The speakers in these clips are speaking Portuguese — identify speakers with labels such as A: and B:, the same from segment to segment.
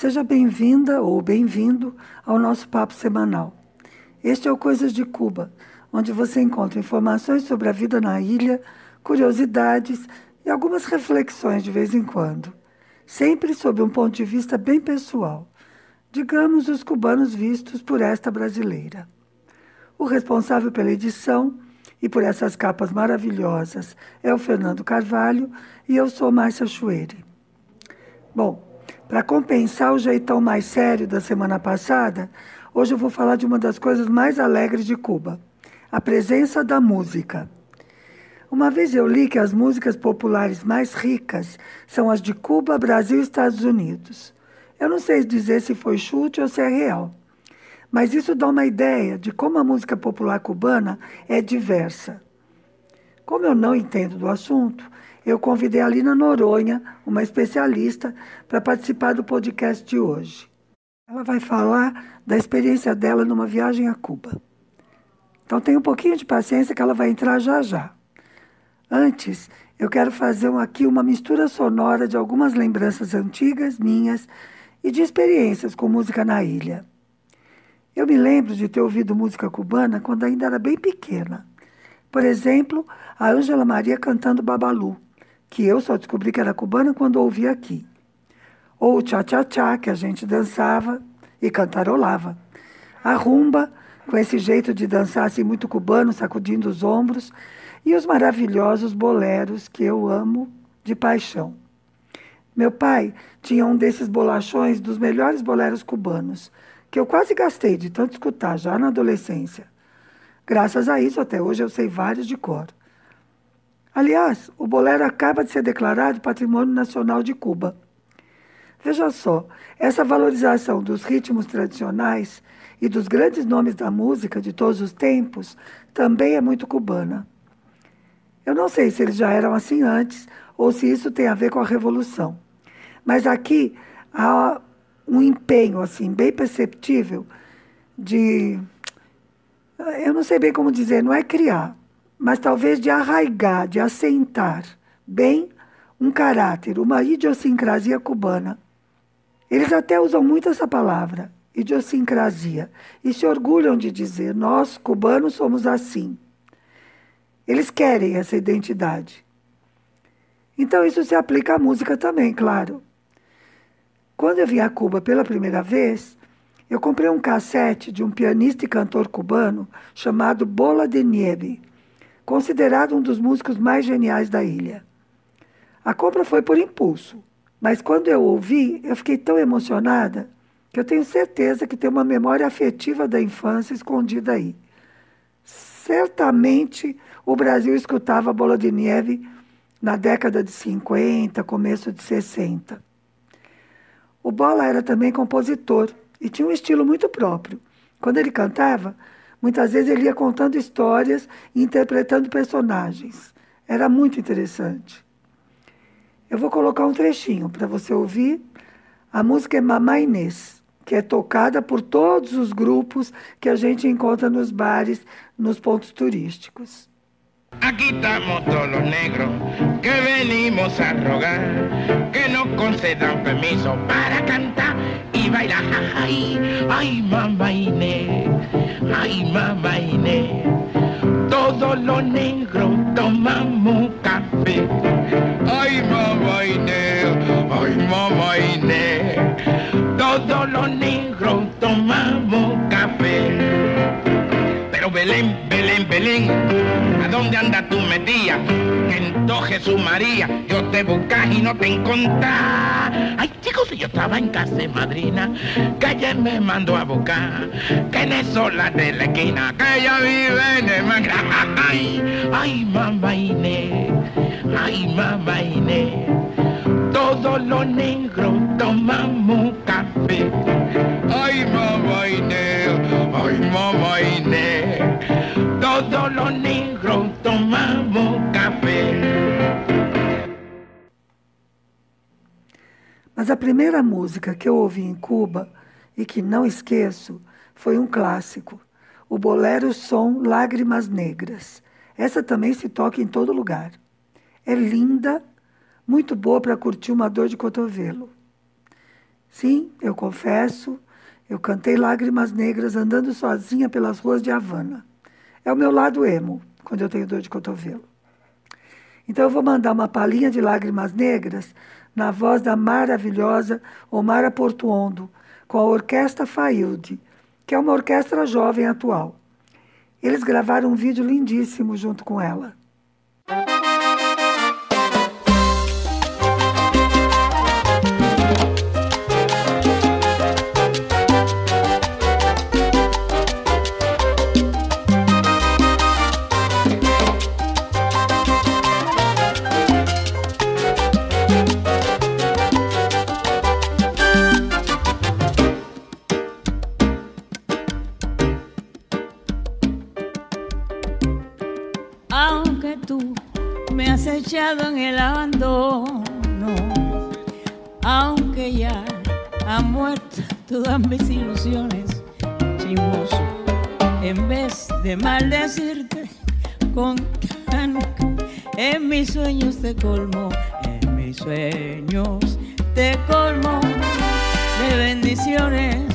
A: Seja bem-vinda ou bem-vindo ao nosso papo semanal. Este é o Coisas de Cuba, onde você encontra informações sobre a vida na ilha, curiosidades e algumas reflexões de vez em quando, sempre sob um ponto de vista bem pessoal, digamos os cubanos vistos por esta brasileira. O responsável pela edição e por essas capas maravilhosas é o Fernando Carvalho e eu sou Márcia Chueire. Bom, para compensar o jeitão mais sério da semana passada, hoje eu vou falar de uma das coisas mais alegres de Cuba: a presença da música. Uma vez eu li que as músicas populares mais ricas são as de Cuba, Brasil e Estados Unidos. Eu não sei dizer se foi chute ou se é real, mas isso dá uma ideia de como a música popular cubana é diversa. Como eu não entendo do assunto, eu convidei a Lina Noronha, uma especialista, para participar do podcast de hoje. Ela vai falar da experiência dela numa viagem a Cuba. Então tenha um pouquinho de paciência que ela vai entrar já já. Antes, eu quero fazer aqui uma mistura sonora de algumas lembranças antigas minhas e de experiências com música na ilha. Eu me lembro de ter ouvido música cubana quando ainda era bem pequena. Por exemplo, a Ângela Maria cantando Babalu que eu só descobri que era cubana quando ouvi aqui. Ou o tchá-tchá-tchá, que a gente dançava e cantarolava. A rumba, com esse jeito de dançar assim muito cubano, sacudindo os ombros. E os maravilhosos boleros, que eu amo de paixão. Meu pai tinha um desses bolachões dos melhores boleros cubanos, que eu quase gastei de tanto escutar já na adolescência. Graças a isso, até hoje eu sei vários de cor. Aliás, o bolero acaba de ser declarado Patrimônio Nacional de Cuba. Veja só, essa valorização dos ritmos tradicionais e dos grandes nomes da música de todos os tempos também é muito cubana. Eu não sei se eles já eram assim antes ou se isso tem a ver com a revolução. Mas aqui há um empenho assim bem perceptível de eu não sei bem como dizer, não é criar, mas talvez de arraigar, de assentar bem um caráter, uma idiosincrasia cubana. Eles até usam muito essa palavra, idiosincrasia, e se orgulham de dizer: nós, cubanos, somos assim. Eles querem essa identidade. Então, isso se aplica à música também, claro. Quando eu vim a Cuba pela primeira vez, eu comprei um cassete de um pianista e cantor cubano chamado Bola de Nieve considerado um dos músicos mais geniais da ilha. A compra foi por impulso, mas quando eu ouvi, eu fiquei tão emocionada que eu tenho certeza que tem uma memória afetiva da infância escondida aí. Certamente o Brasil escutava Bola de Neve na década de 50, começo de 60. O Bola era também compositor e tinha um estilo muito próprio. Quando ele cantava, Muitas vezes ele ia contando histórias e interpretando personagens. Era muito interessante. Eu vou colocar um trechinho para você ouvir. A música é Mamá Inês, que é tocada por todos os grupos que a gente encontra nos bares, nos pontos turísticos.
B: Aquí estamos todos los negros que venimos a rogar que nos concedan permiso para cantar y bailar. Ay, ay, mamá Inés, ay, mamá Inés. Todos los negros tomamos dónde andas tú metida? Que en Jesús María yo te buscas y no te encontrás. Ay, chicos, yo estaba en casa de madrina, que ella me mandó a buscar, que en eso la de la esquina, que ella vive en el mangra. Ay, ay, mamá Inés, ay, mamá Inés. Todos los negros tomamos café. Ay, mamá Inés, ay, mamá Inés. Todos los negros
A: Mas a primeira música que eu ouvi em Cuba e que não esqueço foi um clássico, o bolero Som Lágrimas Negras. Essa também se toca em todo lugar. É linda muito boa para curtir uma dor de cotovelo. Sim, eu confesso, eu cantei Lágrimas Negras andando sozinha pelas ruas de Havana. É o meu lado emo, quando eu tenho dor de cotovelo. Então eu vou mandar uma palhinha de Lágrimas Negras na voz da maravilhosa Omara Portuondo, com a Orquestra Failde, que é uma orquestra jovem atual. Eles gravaram um vídeo lindíssimo junto com ela.
C: En el abandono, aunque ya han muerto todas mis ilusiones, chismoso, en vez de maldecirte con en mis sueños te colmo, en mis sueños te colmo de bendiciones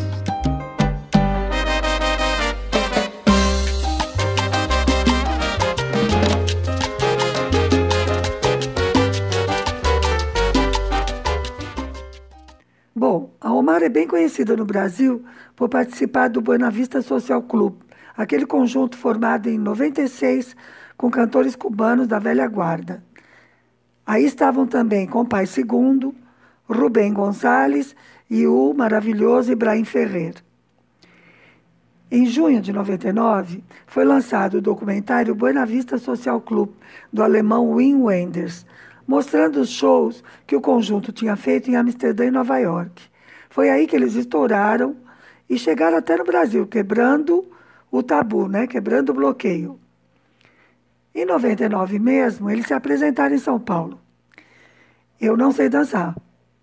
A: Omar é bem conhecida no Brasil por participar do Buena Vista Social Club, aquele conjunto formado em 96 com cantores cubanos da velha guarda. Aí estavam também com Pai Segundo, Rubem Gonzalez e o maravilhoso Ibrahim Ferrer. Em junho de 99, foi lançado o documentário Buena Vista Social Club, do alemão Wim Wenders, mostrando os shows que o conjunto tinha feito em Amsterdã e Nova York. Foi aí que eles estouraram e chegaram até no Brasil, quebrando o tabu, né? quebrando o bloqueio. Em 99 mesmo, eles se apresentaram em São Paulo. Eu não sei dançar,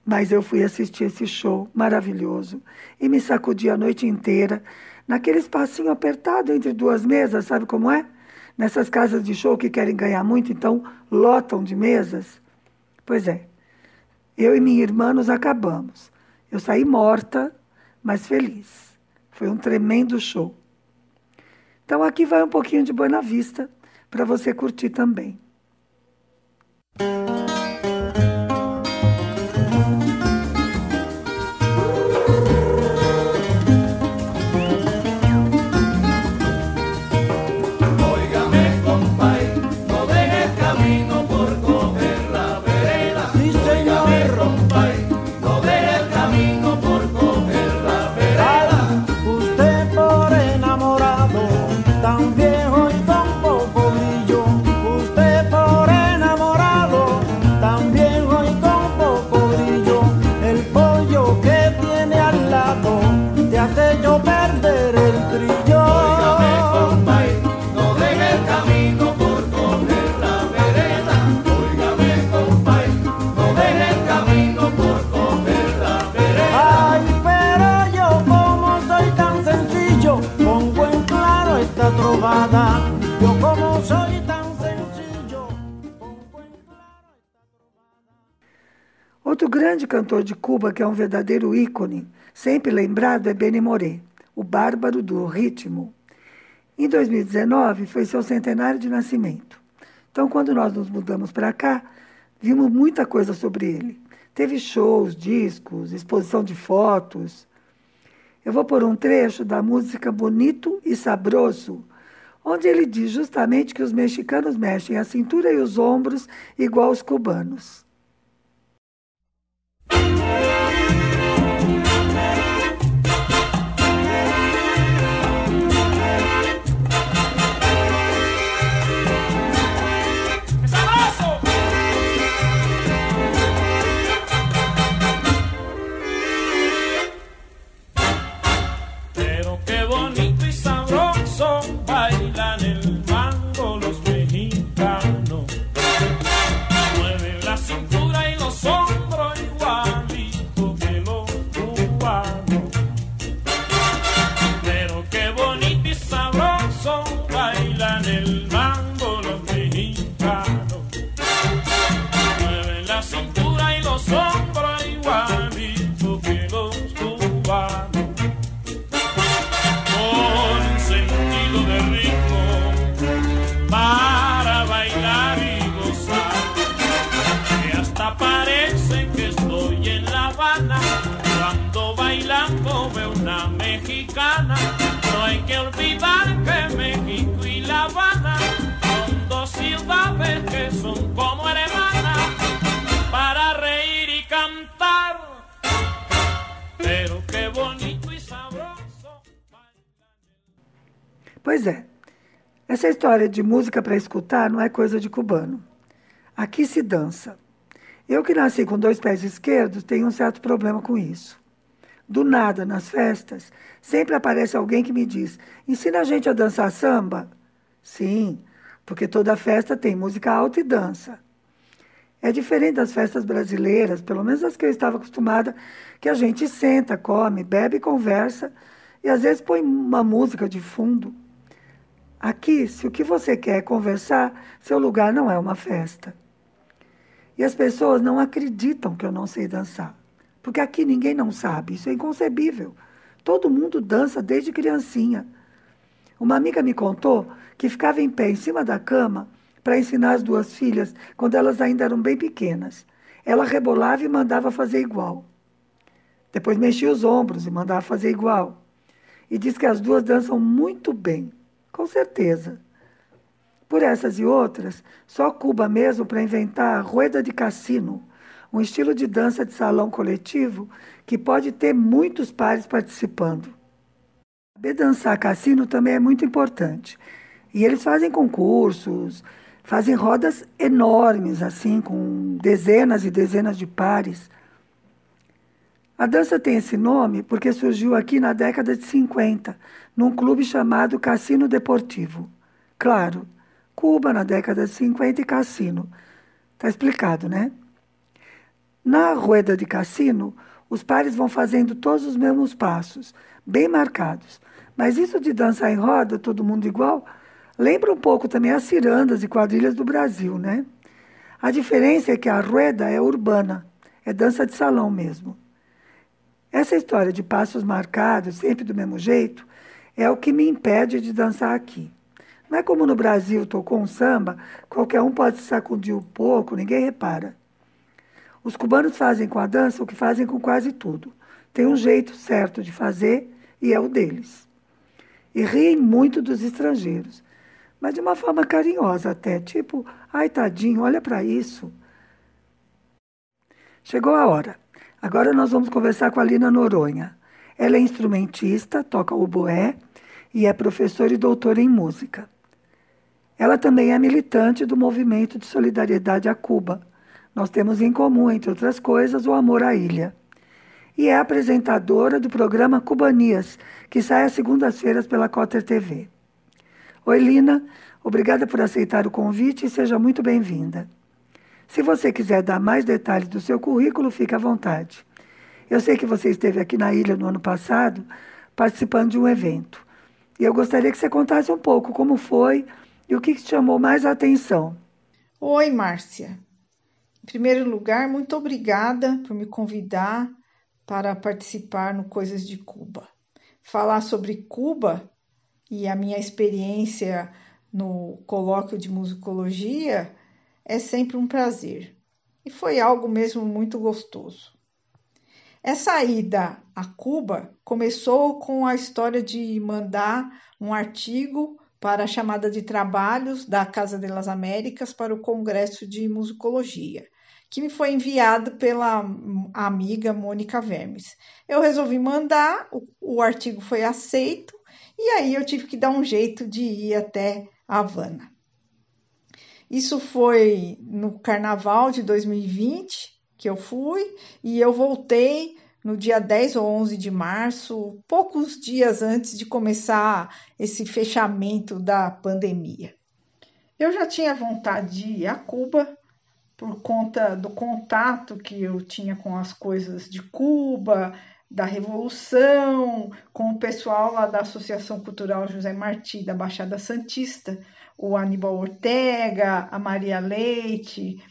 A: mas eu fui assistir esse show maravilhoso e me sacudi a noite inteira naquele espacinho apertado entre duas mesas, sabe como é? Nessas casas de show que querem ganhar muito, então lotam de mesas. Pois é, eu e minha irmã nos acabamos. Eu saí morta, mas feliz. Foi um tremendo show. Então aqui vai um pouquinho de Buena Vista para você curtir também. Cantor de Cuba, que é um verdadeiro ícone, sempre lembrado, é Benny Moré, o bárbaro do ritmo. Em 2019 foi seu centenário de nascimento. Então, quando nós nos mudamos para cá, vimos muita coisa sobre ele. Teve shows, discos, exposição de fotos. Eu vou pôr um trecho da música Bonito e Sabroso, onde ele diz justamente que os mexicanos mexem a cintura e os ombros igual os cubanos.
D: Mexicana.
A: Pois é, essa história de música para escutar não é coisa de cubano. Aqui se dança. Eu que nasci com dois pés esquerdos tenho um certo problema com isso. Do nada, nas festas, sempre aparece alguém que me diz: ensina a gente a dançar samba? Sim, porque toda festa tem música alta e dança. É diferente das festas brasileiras, pelo menos as que eu estava acostumada, que a gente senta, come, bebe conversa e às vezes põe uma música de fundo. Aqui, se o que você quer é conversar, seu lugar não é uma festa. E as pessoas não acreditam que eu não sei dançar. Porque aqui ninguém não sabe, isso é inconcebível. Todo mundo dança desde criancinha. Uma amiga me contou que ficava em pé em cima da cama para ensinar as duas filhas quando elas ainda eram bem pequenas. Ela rebolava e mandava fazer igual. Depois mexia os ombros e mandava fazer igual. E diz que as duas dançam muito bem, com certeza. Por essas e outras, só Cuba mesmo para inventar a rueda de cassino, um estilo de dança de salão coletivo que pode ter muitos pares participando. Saber dançar cassino também é muito importante. E eles fazem concursos, fazem rodas enormes, assim, com dezenas e dezenas de pares. A dança tem esse nome porque surgiu aqui na década de 50, num clube chamado Cassino Deportivo. Claro, Cuba na década de 50 e cassino. Está explicado, né? Na rueda de cassino, os pares vão fazendo todos os mesmos passos, bem marcados. Mas isso de dançar em roda, todo mundo igual, lembra um pouco também as cirandas e quadrilhas do Brasil, né? A diferença é que a rueda é urbana, é dança de salão mesmo. Essa história de passos marcados, sempre do mesmo jeito, é o que me impede de dançar aqui. Não é como no Brasil tocou um samba, qualquer um pode se sacudir um pouco, ninguém repara. Os cubanos fazem com a dança o que fazem com quase tudo. Tem um jeito certo de fazer e é o deles. E riem muito dos estrangeiros, mas de uma forma carinhosa até, tipo, ai tadinho, olha para isso. Chegou a hora. Agora nós vamos conversar com a Lina Noronha. Ela é instrumentista, toca o boé e é professora e doutora em música. Ela também é militante do movimento de solidariedade a Cuba. Nós temos em comum, entre outras coisas, o amor à ilha. E é apresentadora do programa Cubanias, que sai às segundas-feiras pela Cotter TV. Oi, Lina. Obrigada por aceitar o convite e seja muito bem-vinda. Se você quiser dar mais detalhes do seu currículo, fique à vontade. Eu sei que você esteve aqui na ilha no ano passado, participando de um evento. E eu gostaria que você contasse um pouco como foi e o que te chamou mais a atenção?
E: Oi, Márcia. Em primeiro lugar, muito obrigada por me convidar para participar no Coisas de Cuba. Falar sobre Cuba e a minha experiência no colóquio de musicologia é sempre um prazer. E foi algo mesmo muito gostoso. Essa ida a Cuba começou com a história de mandar um artigo para a chamada de trabalhos da Casa das Américas para o Congresso de Musicologia, que me foi enviado pela amiga Mônica Vermes. Eu resolvi mandar, o, o artigo foi aceito e aí eu tive que dar um jeito de ir até Havana. Isso foi no carnaval de 2020 que eu fui e eu voltei no dia 10 ou 11 de março, poucos dias antes de começar esse fechamento da pandemia. Eu já tinha vontade de ir a Cuba por conta do contato que eu tinha com as coisas de Cuba, da Revolução, com o pessoal lá da Associação Cultural José Martí da Baixada Santista, o Aníbal Ortega, a Maria Leite,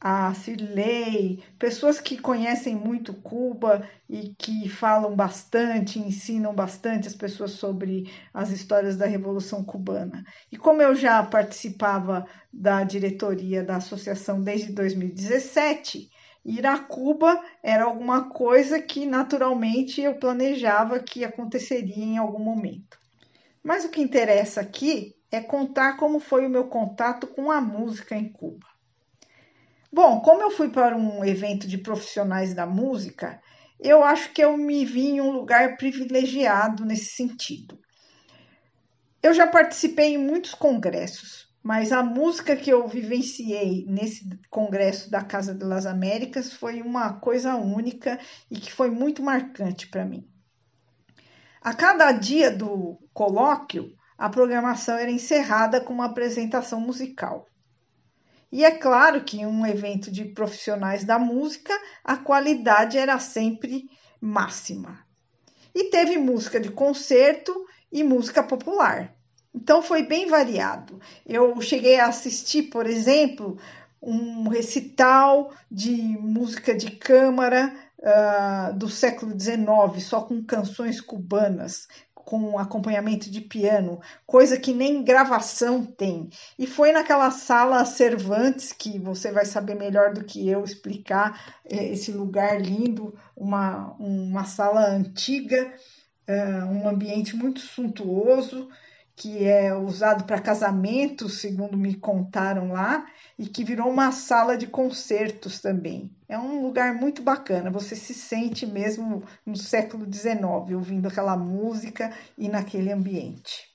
E: a Cirlei, pessoas que conhecem muito Cuba e que falam bastante, ensinam bastante as pessoas sobre as histórias da Revolução Cubana. E como eu já participava da diretoria da associação desde 2017, Ir a Cuba era alguma coisa que naturalmente eu planejava que aconteceria em algum momento. Mas o que interessa aqui é contar como foi o meu contato com a música em Cuba. Bom, como eu fui para um evento de profissionais da música, eu acho que eu me vi em um lugar privilegiado nesse sentido. Eu já participei em muitos congressos, mas a música que eu vivenciei nesse congresso da Casa das Américas foi uma coisa única e que foi muito marcante para mim. A cada dia do colóquio, a programação era encerrada com uma apresentação musical. E é claro que em um evento de profissionais da música, a qualidade era sempre máxima. E teve música de concerto e música popular. Então foi bem variado. Eu cheguei a assistir, por exemplo, um recital de música de câmara uh, do século XIX, só com canções cubanas, com acompanhamento de piano, coisa que nem gravação tem. E foi naquela sala Cervantes, que você vai saber melhor do que eu explicar eh, esse lugar lindo, uma, uma sala antiga, uh, um ambiente muito suntuoso que é usado para casamentos, segundo me contaram lá, e que virou uma sala de concertos também. É um lugar muito bacana, você se sente mesmo no século XIX, ouvindo aquela música e naquele ambiente.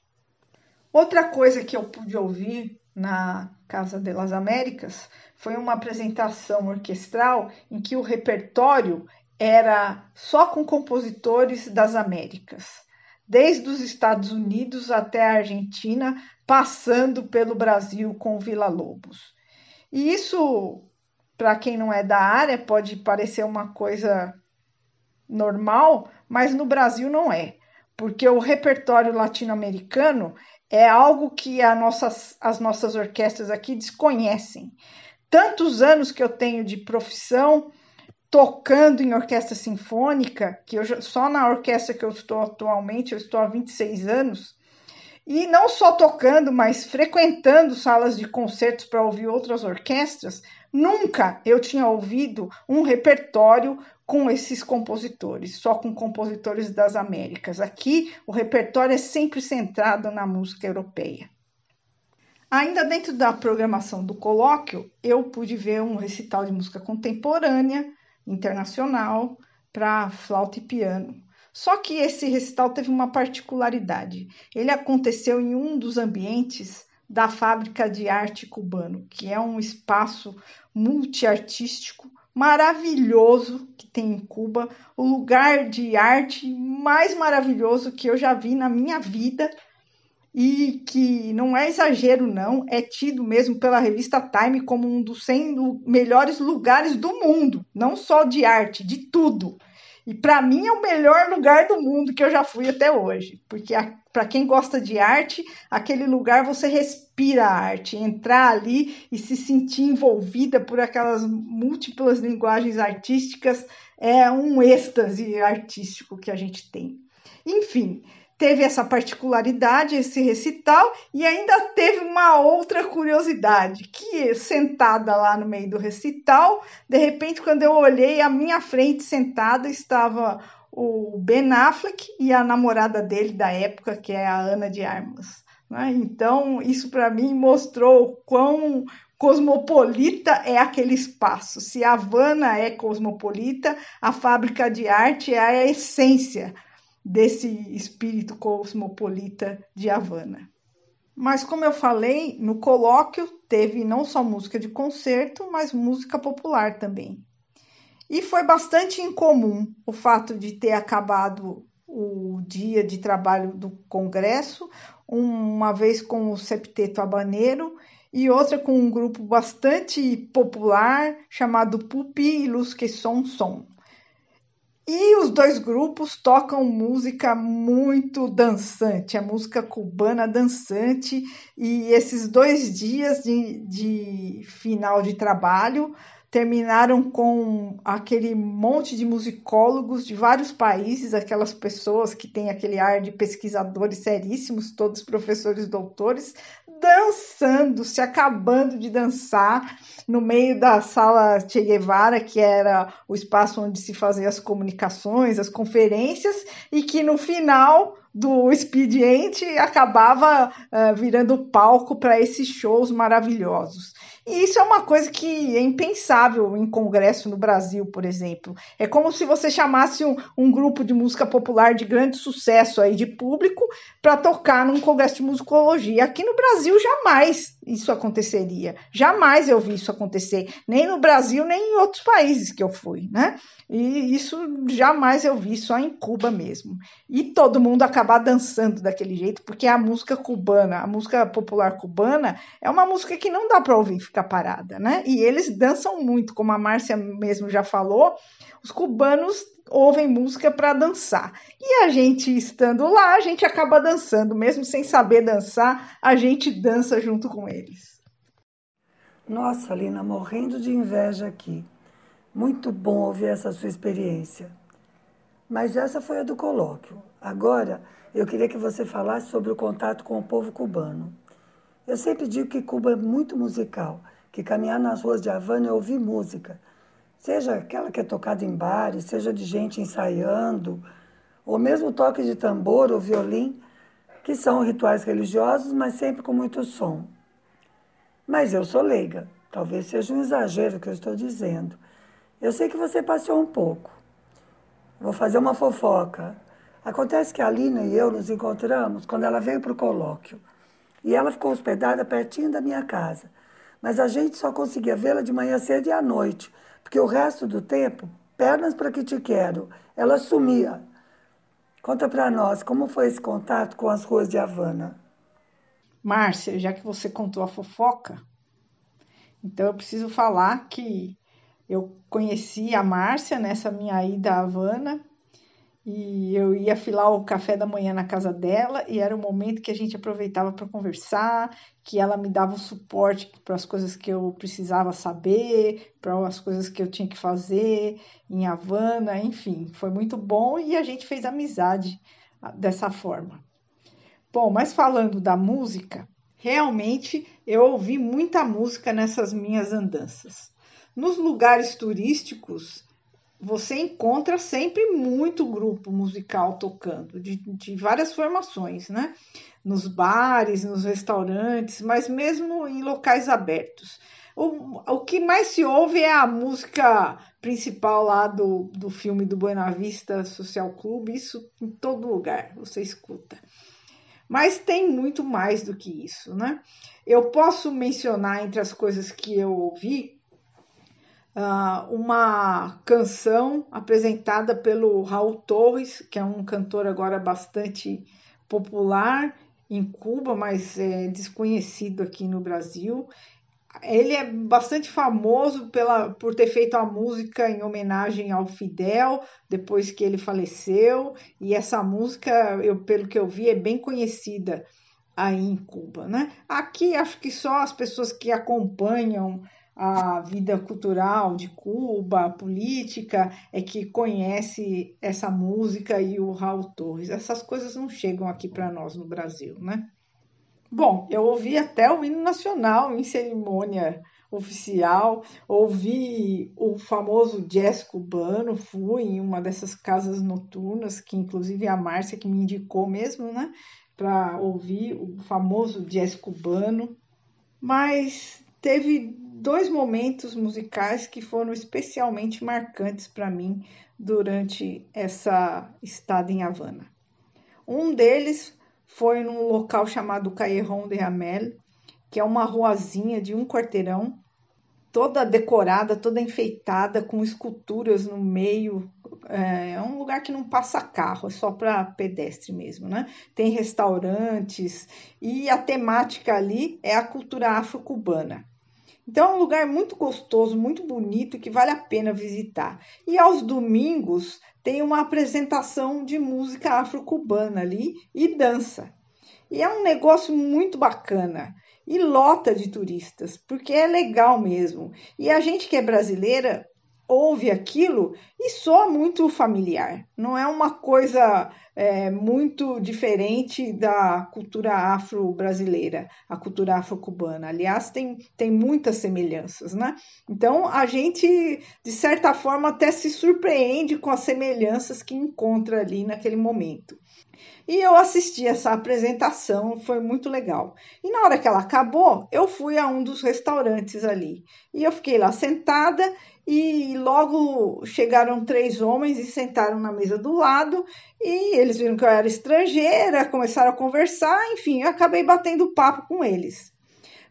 E: Outra coisa que eu pude ouvir na Casa das Américas foi uma apresentação orquestral em que o repertório era só com compositores das Américas desde os Estados Unidos até a Argentina, passando pelo Brasil com Vila Lobos. E isso, para quem não é da área, pode parecer uma coisa normal, mas no Brasil não é, porque o repertório latino-americano é algo que nossas, as nossas orquestras aqui desconhecem. Tantos anos que eu tenho de profissão, tocando em orquestra sinfônica, que eu só na orquestra que eu estou atualmente, eu estou há 26 anos, e não só tocando, mas frequentando salas de concertos para ouvir outras orquestras, nunca eu tinha ouvido um repertório com esses compositores, só com compositores das Américas. Aqui o repertório é sempre centrado na música europeia. Ainda dentro da programação do colóquio, eu pude ver um recital de música contemporânea internacional para flauta e piano. Só que esse recital teve uma particularidade. Ele aconteceu em um dos ambientes da Fábrica de Arte Cubano, que é um espaço multiartístico maravilhoso que tem em Cuba, o lugar de arte mais maravilhoso que eu já vi na minha vida e que não é exagero, não, é tido mesmo pela revista Time como um dos 100 melhores lugares do mundo, não só de arte, de tudo. E para mim é o melhor lugar do mundo que eu já fui até hoje, porque para quem gosta de arte, aquele lugar você respira a arte, entrar ali e se sentir envolvida por aquelas múltiplas linguagens artísticas é um êxtase artístico que a gente tem. Enfim, teve essa particularidade, esse recital, e ainda teve uma outra curiosidade, que sentada lá no meio do recital, de repente, quando eu olhei, à minha frente sentada estava o Ben Affleck e a namorada dele da época, que é a Ana de Armas. Né? Então, isso para mim mostrou quão cosmopolita é aquele espaço. Se a Havana é cosmopolita, a fábrica de arte é a essência desse espírito cosmopolita de Havana. Mas, como eu falei, no colóquio teve não só música de concerto, mas música popular também. E foi bastante incomum o fato de ter acabado o dia de trabalho do Congresso, uma vez com o Septeto Habaneiro e outra com um grupo bastante popular chamado Pupi e Luz que Son Son. E os dois grupos tocam música muito dançante, a música cubana dançante. E esses dois dias de, de final de trabalho terminaram com aquele monte de musicólogos de vários países, aquelas pessoas que têm aquele ar de pesquisadores seríssimos, todos professores doutores, dançando, se acabando de dançar no meio da sala Che Guevara, que era o espaço onde se faziam as comunicações, as conferências, e que no final do expediente acabava uh, virando palco para esses shows maravilhosos. E isso é uma coisa que é impensável em congresso no Brasil, por exemplo. É como se você chamasse um, um grupo de música popular de grande sucesso aí de público para tocar num congresso de musicologia. Aqui no Brasil jamais isso aconteceria. Jamais eu vi isso acontecer, nem no Brasil, nem em outros países que eu fui, né? E isso jamais eu vi, só em Cuba mesmo. E todo mundo acabar dançando daquele jeito, porque a música cubana, a música popular cubana, é uma música que não dá para ouvir ficar parada, né? E eles dançam muito, como a Márcia mesmo já falou, os cubanos ouvem música para dançar. E a gente estando lá, a gente acaba dançando, mesmo sem saber dançar, a gente dança junto com eles.
A: Nossa, Lina, morrendo de inveja aqui. Muito bom ouvir essa sua experiência. Mas essa foi a do colóquio. Agora, eu queria que você falasse sobre o contato com o povo cubano. Eu sempre digo que Cuba é muito musical, que caminhar nas ruas de Havana é ouvir música, seja aquela que é tocada em bares, seja de gente ensaiando, ou mesmo toque de tambor ou violim, que são rituais religiosos, mas sempre com muito som. Mas eu sou leiga, talvez seja um exagero o que eu estou dizendo. Eu sei que você passeou um pouco. Vou fazer uma fofoca. Acontece que a Lina e eu nos encontramos quando ela veio para o colóquio. E ela ficou hospedada pertinho da minha casa. Mas a gente só conseguia vê-la de manhã cedo e à noite, porque o resto do tempo, pernas para que te quero, ela sumia. Conta para nós como foi esse contato com as ruas de Havana.
E: Márcia, já que você contou a fofoca, então eu preciso falar que eu conheci a Márcia nessa minha ida à Havana e eu ia filar o café da manhã na casa dela e era o momento que a gente aproveitava para conversar, que ela me dava o suporte para as coisas que eu precisava saber, para as coisas que eu tinha que fazer em Havana, enfim, foi muito bom e a gente fez amizade ah, dessa forma. Bom, mas falando da música, realmente eu ouvi muita música nessas minhas andanças. Nos lugares turísticos, você encontra sempre muito grupo musical tocando, de, de várias formações, né? Nos bares, nos restaurantes, mas mesmo em locais abertos. O, o que mais se ouve é a música principal lá do, do filme do Buena Vista Social Clube, isso em todo lugar você escuta. Mas tem muito mais do que isso, né? Eu posso mencionar entre as coisas que eu ouvi uma canção apresentada pelo Raul Torres, que é um cantor agora bastante popular em Cuba, mas é desconhecido aqui no Brasil. Ele é bastante famoso pela, por ter feito a música em homenagem ao Fidel, depois que ele faleceu, e essa música, eu, pelo que eu vi, é bem conhecida aí em Cuba. Né? Aqui acho que só as pessoas que acompanham a vida cultural de Cuba, a política, é que conhece essa música e o Raul Torres. Essas coisas não chegam aqui para nós no Brasil, né? Bom, eu ouvi até o hino nacional em cerimônia oficial, ouvi o famoso jazz cubano, fui em uma dessas casas noturnas, que inclusive a Márcia que me indicou mesmo, né, para ouvir o famoso jazz cubano. Mas teve dois momentos musicais que foram especialmente marcantes para mim durante essa estada em Havana. Um deles foi num local chamado Callejon de Ramel, que é uma ruazinha de um quarteirão, toda decorada, toda enfeitada, com esculturas no meio. É um lugar que não passa carro, é só para pedestre mesmo, né? Tem restaurantes e a temática ali é a cultura afro-cubana. Então é um lugar muito gostoso, muito bonito que vale a pena visitar. E aos domingos tem uma apresentação de música afro-cubana ali e dança. E é um negócio muito bacana. e lota de turistas, porque é legal mesmo. E a gente que é brasileira ouve aquilo e soa muito familiar. Não é uma coisa é, muito diferente da cultura afro-brasileira, a cultura afro-cubana. Aliás, tem, tem muitas semelhanças, né? Então, a gente, de certa forma, até se surpreende com as semelhanças que encontra ali naquele momento. E eu assisti essa apresentação, foi muito legal. E na hora que ela acabou, eu fui a um dos restaurantes ali. E eu fiquei lá sentada e logo chegaram três homens e sentaram na mesa do lado. E eles viram que eu era estrangeira, começaram a conversar, enfim, eu acabei batendo papo com eles.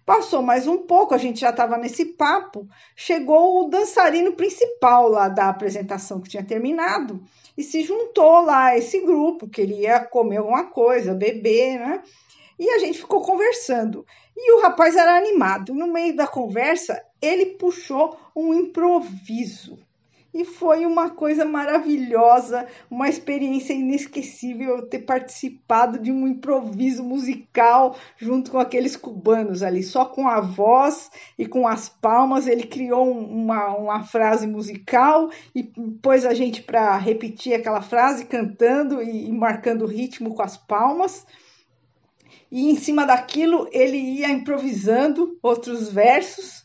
E: Passou mais um pouco, a gente já estava nesse papo. Chegou o dançarino principal lá da apresentação que tinha terminado e se juntou lá esse grupo, queria comer alguma coisa, beber, né? E a gente ficou conversando. E o rapaz era animado. No meio da conversa, ele puxou um improviso. E foi uma coisa maravilhosa, uma experiência inesquecível ter participado de um improviso musical junto com aqueles cubanos ali. Só com a voz e com as palmas, ele criou uma, uma frase musical e pôs a gente para repetir aquela frase cantando e, e marcando o ritmo com as palmas e em cima daquilo ele ia improvisando outros versos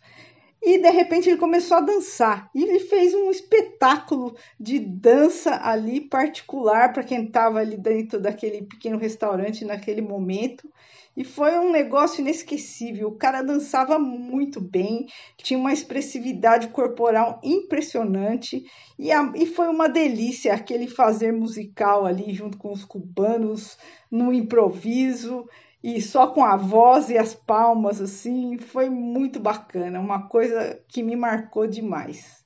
E: e de repente ele começou a dançar. E ele fez um espetáculo de dança ali particular para quem estava ali dentro daquele pequeno restaurante naquele momento. E foi um negócio inesquecível. O cara dançava muito bem, tinha uma expressividade corporal impressionante. E, a, e foi uma delícia aquele fazer musical ali junto com os cubanos, no improviso e só com a voz e as palmas, assim, foi muito bacana, uma coisa que me marcou demais.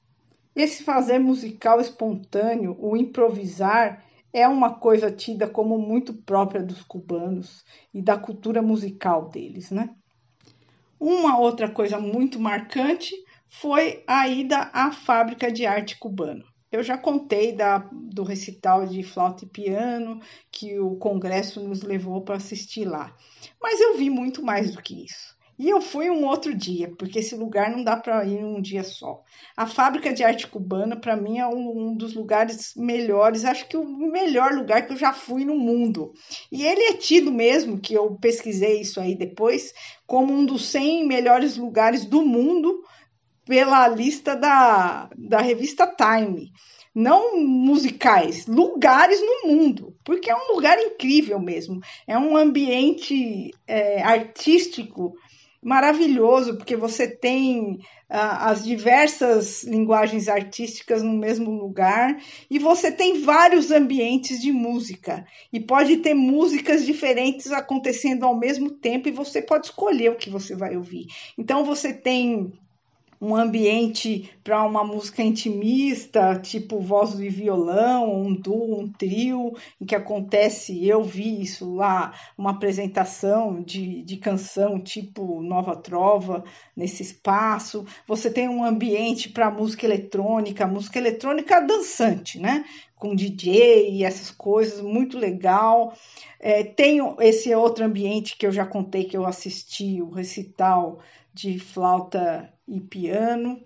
E: Esse fazer musical espontâneo, o improvisar, é uma coisa tida como muito própria dos cubanos e da cultura musical deles, né? Uma outra coisa muito marcante foi a ida à fábrica de arte cubana. Eu já contei da, do recital de flauta e piano que o congresso nos levou para assistir lá. Mas eu vi muito mais do que isso. E eu fui um outro dia, porque esse lugar não dá para ir um dia só. A Fábrica de Arte Cubana, para mim, é um, um, dos lugares melhores, acho que o melhor lugar que eu já fui no mundo. E ele é tido mesmo, que eu pesquisei isso aí depois, como um dos 100 melhores lugares do mundo pela lista da, da revista Time. Não musicais, lugares no mundo, porque é um lugar incrível mesmo. É um ambiente é, artístico maravilhoso, porque você tem ah, as diversas linguagens artísticas no mesmo lugar e você tem vários ambientes de música e pode ter músicas diferentes acontecendo ao mesmo tempo e você pode escolher o que você vai ouvir. Então você tem um ambiente para uma música intimista, tipo voz e violão, um duo, um trio, em que acontece, eu vi isso lá, uma apresentação de, de canção tipo Nova Trova nesse espaço. Você tem um ambiente para música eletrônica, música eletrônica dançante, né? com DJ e essas coisas, muito legal. É, tem esse outro ambiente que eu já contei que eu assisti, o recital de flauta e piano.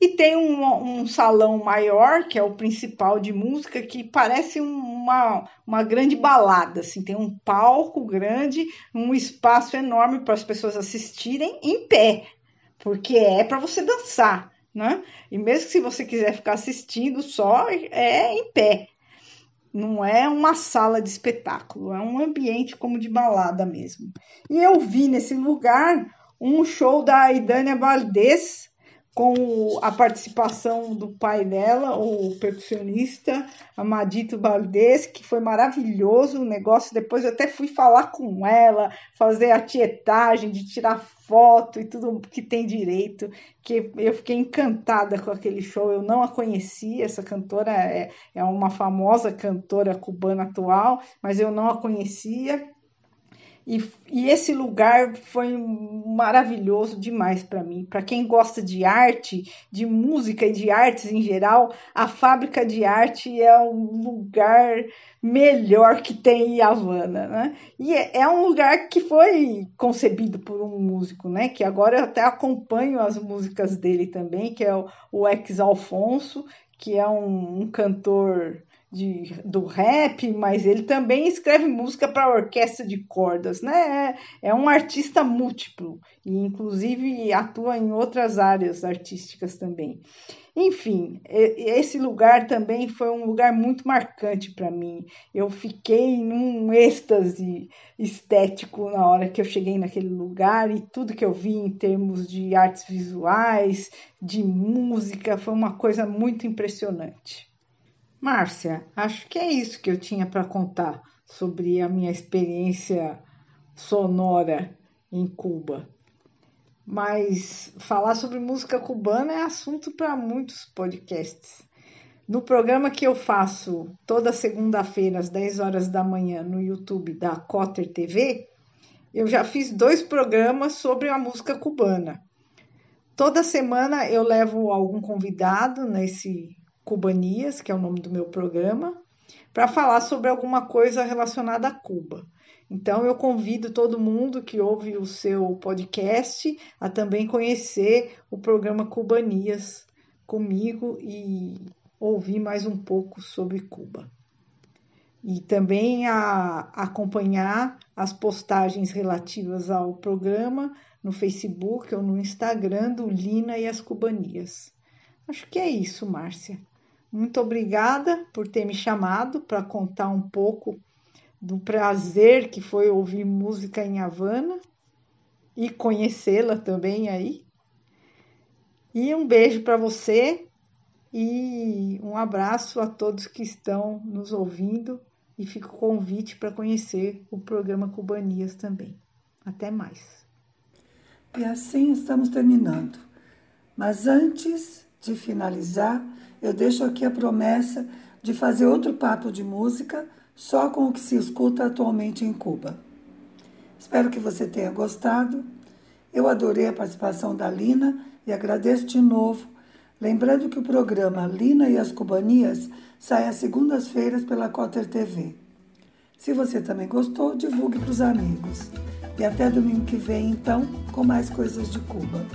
E: E tem um, um, salão maior, que é o principal de música, que parece uma, uma grande balada. Assim, tem um palco grande, um espaço enorme para as pessoas assistirem em pé, porque é para você dançar. Né? E mesmo se você quiser ficar assistindo só, é em pé. Não é uma sala de espetáculo, é um ambiente como de balada mesmo. E eu vi nesse lugar um show da Idânia Valdez com a participação do pai dela, o percussionista Amadito Valdez, que foi maravilhoso o negócio. Depois eu até fui falar com ela, fazer a tietagem de tirar foto e tudo que tem direito, que eu fiquei encantada com aquele show. Eu não a conhecia, essa cantora é, é uma famosa cantora cubana atual, mas eu não a conhecia E, e esse lugar foi maravilhoso demais para mim. Para quem gosta de arte, de música e de artes em geral, a fábrica de arte é um lugar melhor que tem em Havana, né? E é, é um lugar que foi concebido por um músico, né? Que agora eu até acompanho as músicas dele também, que é o, o Ex Alfonso, que é um, um cantor de, do rap, mas ele também escreve música para orquestra de cordas, né? É, é um artista múltiplo e, inclusive, atua em outras áreas artísticas também. Enfim, esse lugar também foi um lugar muito marcante para mim. Eu fiquei num êxtase estético na hora que eu cheguei naquele lugar e tudo que eu vi em termos de artes visuais, de música, foi uma coisa muito impressionante. Márcia, acho que é isso que eu tinha para contar sobre a minha experiência sonora em Cuba. Mas falar sobre música cubana é assunto para muitos podcasts. No programa que eu faço toda segunda-feira às 10 horas da manhã no YouTube da Cotter TV, eu já fiz dois programas sobre a música cubana. Toda semana eu levo algum convidado nesse Cubanias, que é o nome do meu programa, para falar sobre alguma coisa relacionada a Cuba. Então, eu convido todo mundo que ouve o seu podcast a também conhecer o programa Cubanias comigo e ouvir mais um pouco sobre Cuba. E também a acompanhar as postagens relativas ao programa no Facebook ou no Instagram do Lina e as Cubanias. Acho que é isso, Márcia. Muito obrigada por ter me chamado para contar um pouco do prazer que foi ouvir música em Havana e conhecê-la também aí. E um beijo para você e um abraço a todos que estão nos ouvindo e fica o convite para conhecer o programa Cubanias também. Até mais.
A: E assim estamos terminando. Mas antes de finalizar, eu deixo aqui a promessa de fazer outro papo de música só com o que se escuta atualmente em Cuba. Espero que você tenha gostado. Eu adorei a participação da Lina e agradeço de novo, lembrando que o programa Lina e as Cubanias sai às segundas-feiras pela Cotter TV. Se você também gostou, divulgue para os amigos. E até domingo que vem, então, com mais coisas de Cuba.